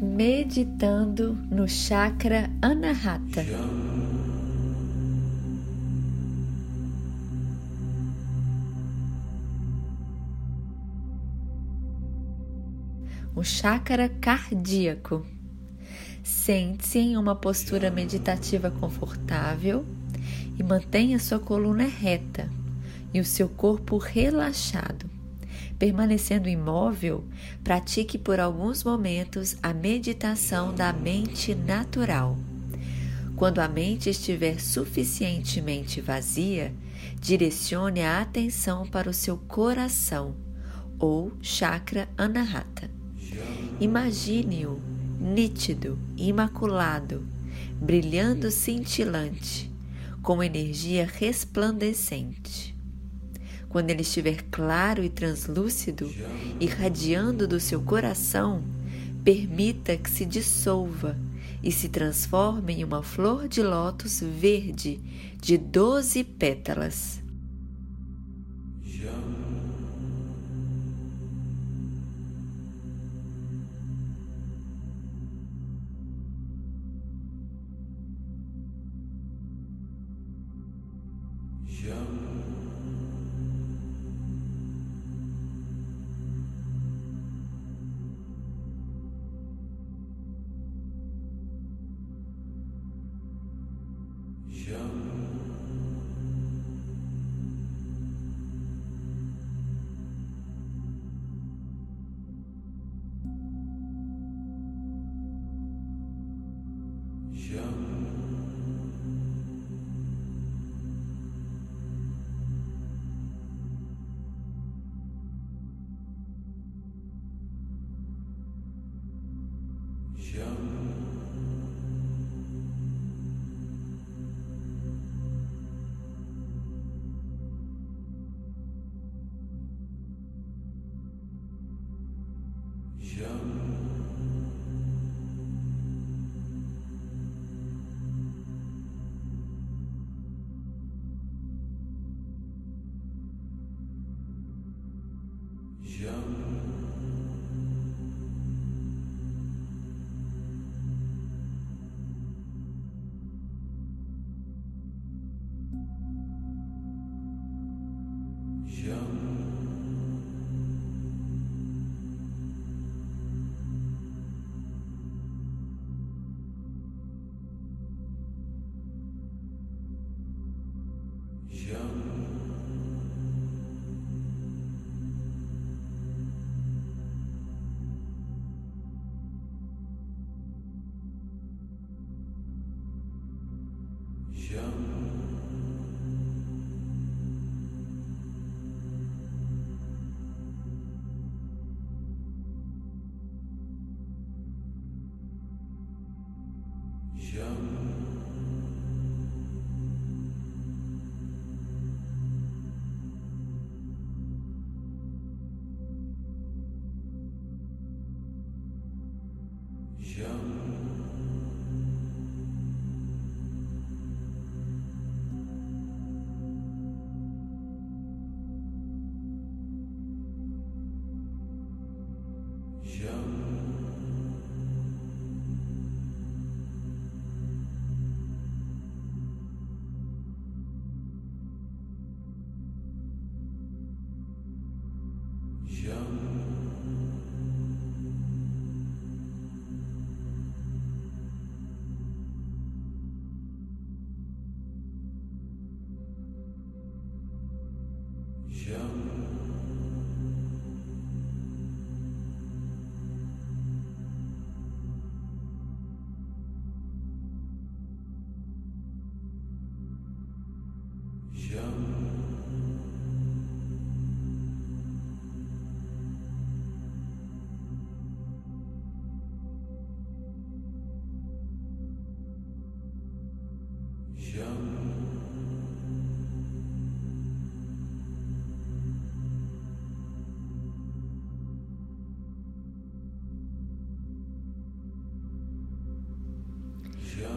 meditando no chakra Anahata. O chakra cardíaco. Sente-se em uma postura meditativa confortável e mantenha sua coluna reta e o seu corpo relaxado. Permanecendo imóvel, pratique por alguns momentos a meditação da mente natural. Quando a mente estiver suficientemente vazia, direcione a atenção para o seu coração ou chakra anahata. Imagine-o nítido, imaculado, brilhando cintilante, com energia resplandecente. Quando ele estiver claro e translúcido, irradiando do seu coração, permita que se dissolva e se transforme em uma flor de lótus verde de doze pétalas. Yo.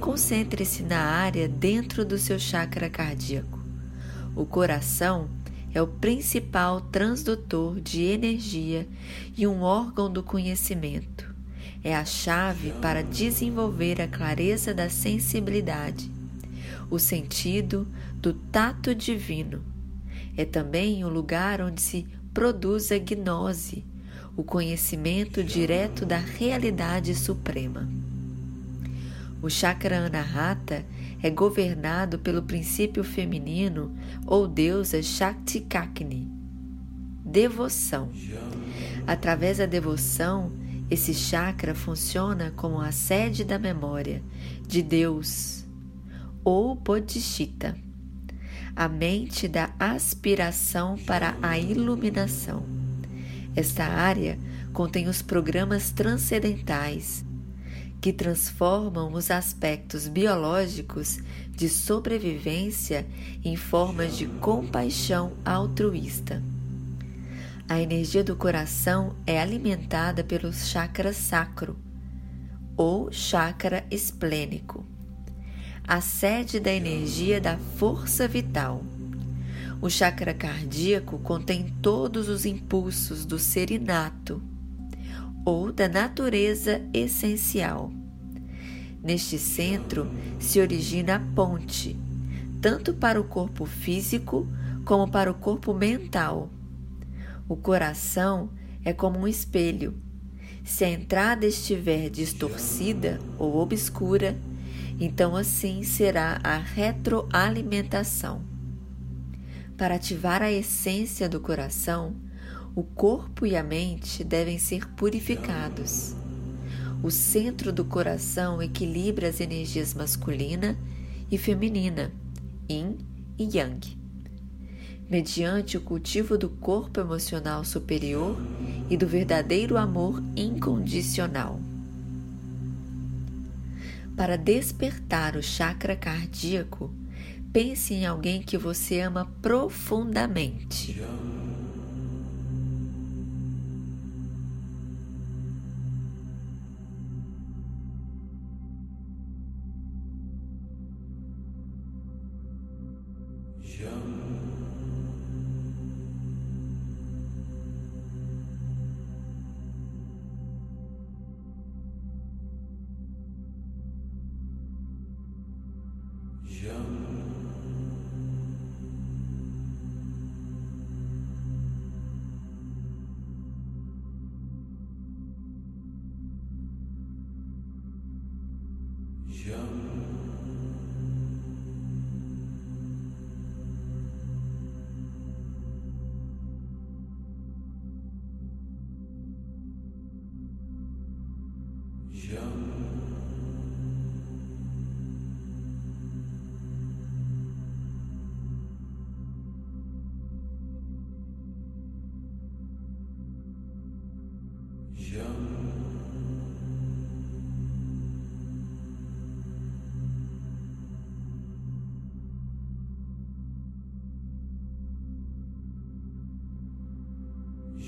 Concentre-se na área dentro do seu chakra cardíaco. O coração é o principal transdutor de energia e um órgão do conhecimento. é a chave para desenvolver a clareza da sensibilidade, o sentido do tato divino. É também o lugar onde se produz a gnose, o conhecimento direto da realidade suprema. O chakra Anahata é governado pelo princípio feminino ou deusa Shakti Kakni. Devoção. Através da devoção, esse chakra funciona como a sede da memória de Deus ou Bodhisattva, a mente da aspiração para a iluminação. Esta área contém os programas transcendentais que transformam os aspectos biológicos de sobrevivência em formas de compaixão altruísta. A energia do coração é alimentada pelo chakra sacro ou chakra esplênico, a sede da energia da força vital. O chakra cardíaco contém todos os impulsos do ser inato ou da natureza essencial. Neste centro se origina a ponte, tanto para o corpo físico como para o corpo mental. O coração é como um espelho. Se a entrada estiver distorcida ou obscura, então assim será a retroalimentação. Para ativar a essência do coração, o corpo e a mente devem ser purificados. O centro do coração equilibra as energias masculina e feminina, yin e yang, mediante o cultivo do corpo emocional superior e do verdadeiro amor incondicional. Para despertar o chakra cardíaco, pense em alguém que você ama profundamente.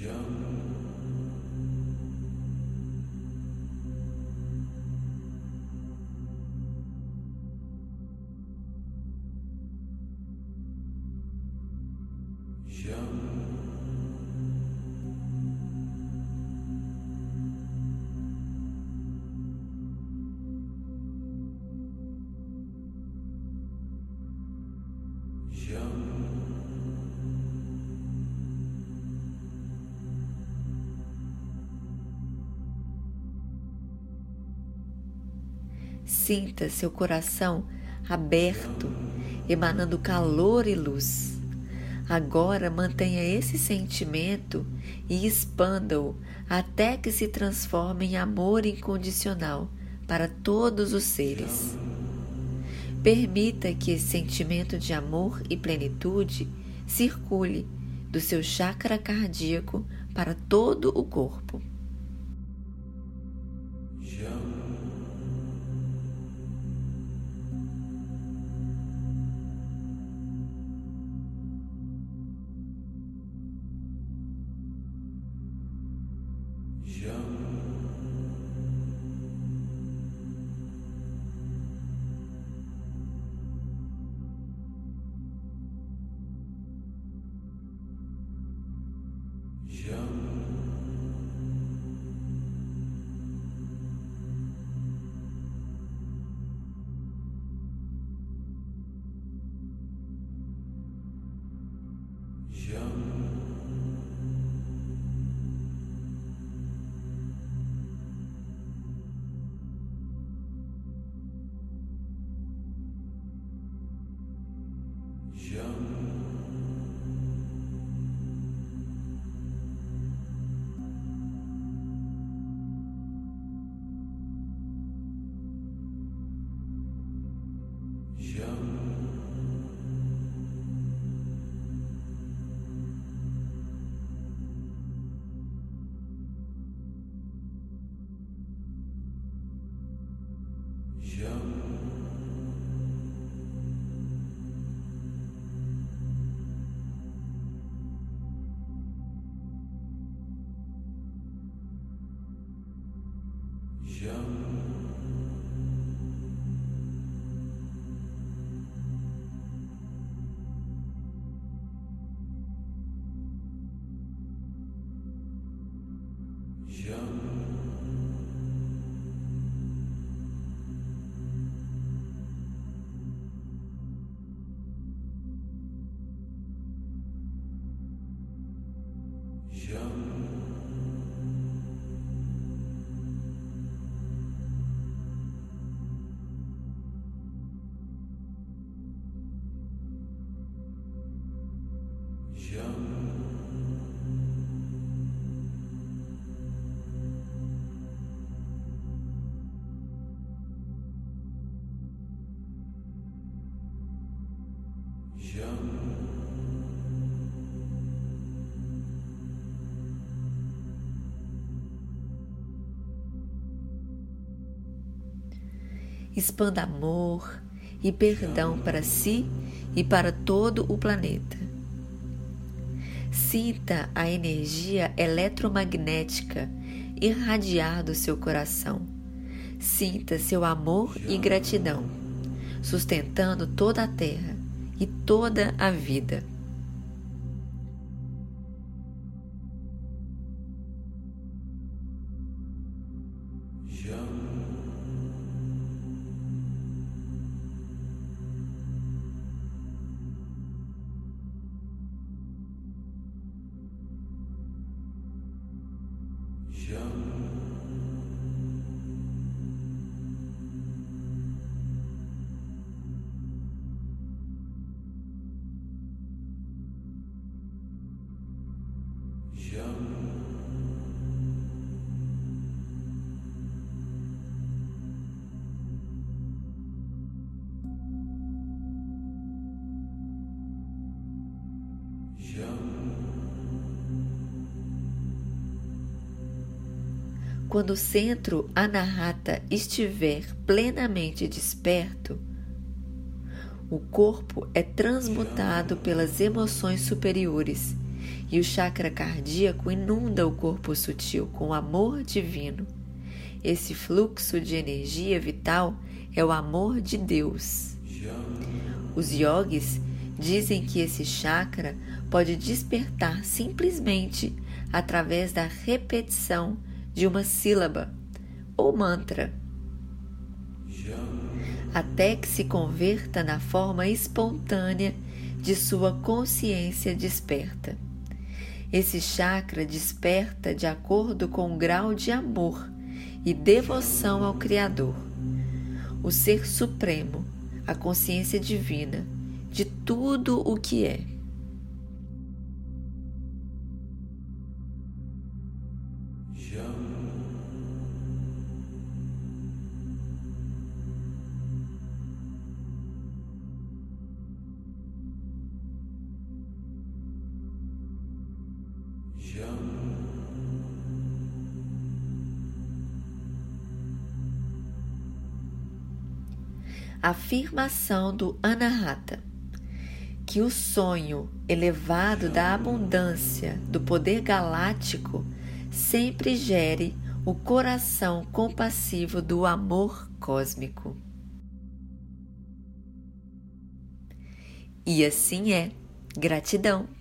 Jump. Sinta seu coração aberto, emanando calor e luz. Agora mantenha esse sentimento e expanda-o até que se transforme em amor incondicional para todos os seres. Permita que esse sentimento de amor e plenitude circule do seu chakra cardíaco para todo o corpo. young. Expanda amor e perdão para si e para todo o planeta. Sinta a energia eletromagnética irradiar do seu coração. Sinta seu amor e gratidão, sustentando toda a terra e toda a vida. Quando o centro anahata estiver plenamente desperto, o corpo é transmutado pelas emoções superiores e o chakra cardíaco inunda o corpo sutil com amor divino. Esse fluxo de energia vital é o amor de Deus. Os yogis dizem que esse chakra pode despertar simplesmente através da repetição de uma sílaba ou mantra, até que se converta na forma espontânea de sua consciência desperta. Esse chakra desperta de acordo com o grau de amor e devoção ao Criador, o Ser Supremo, a consciência divina de tudo o que é. Afirmação do Anahata que o sonho elevado da abundância do poder galáctico sempre gere o coração compassivo do amor cósmico. E assim é. Gratidão.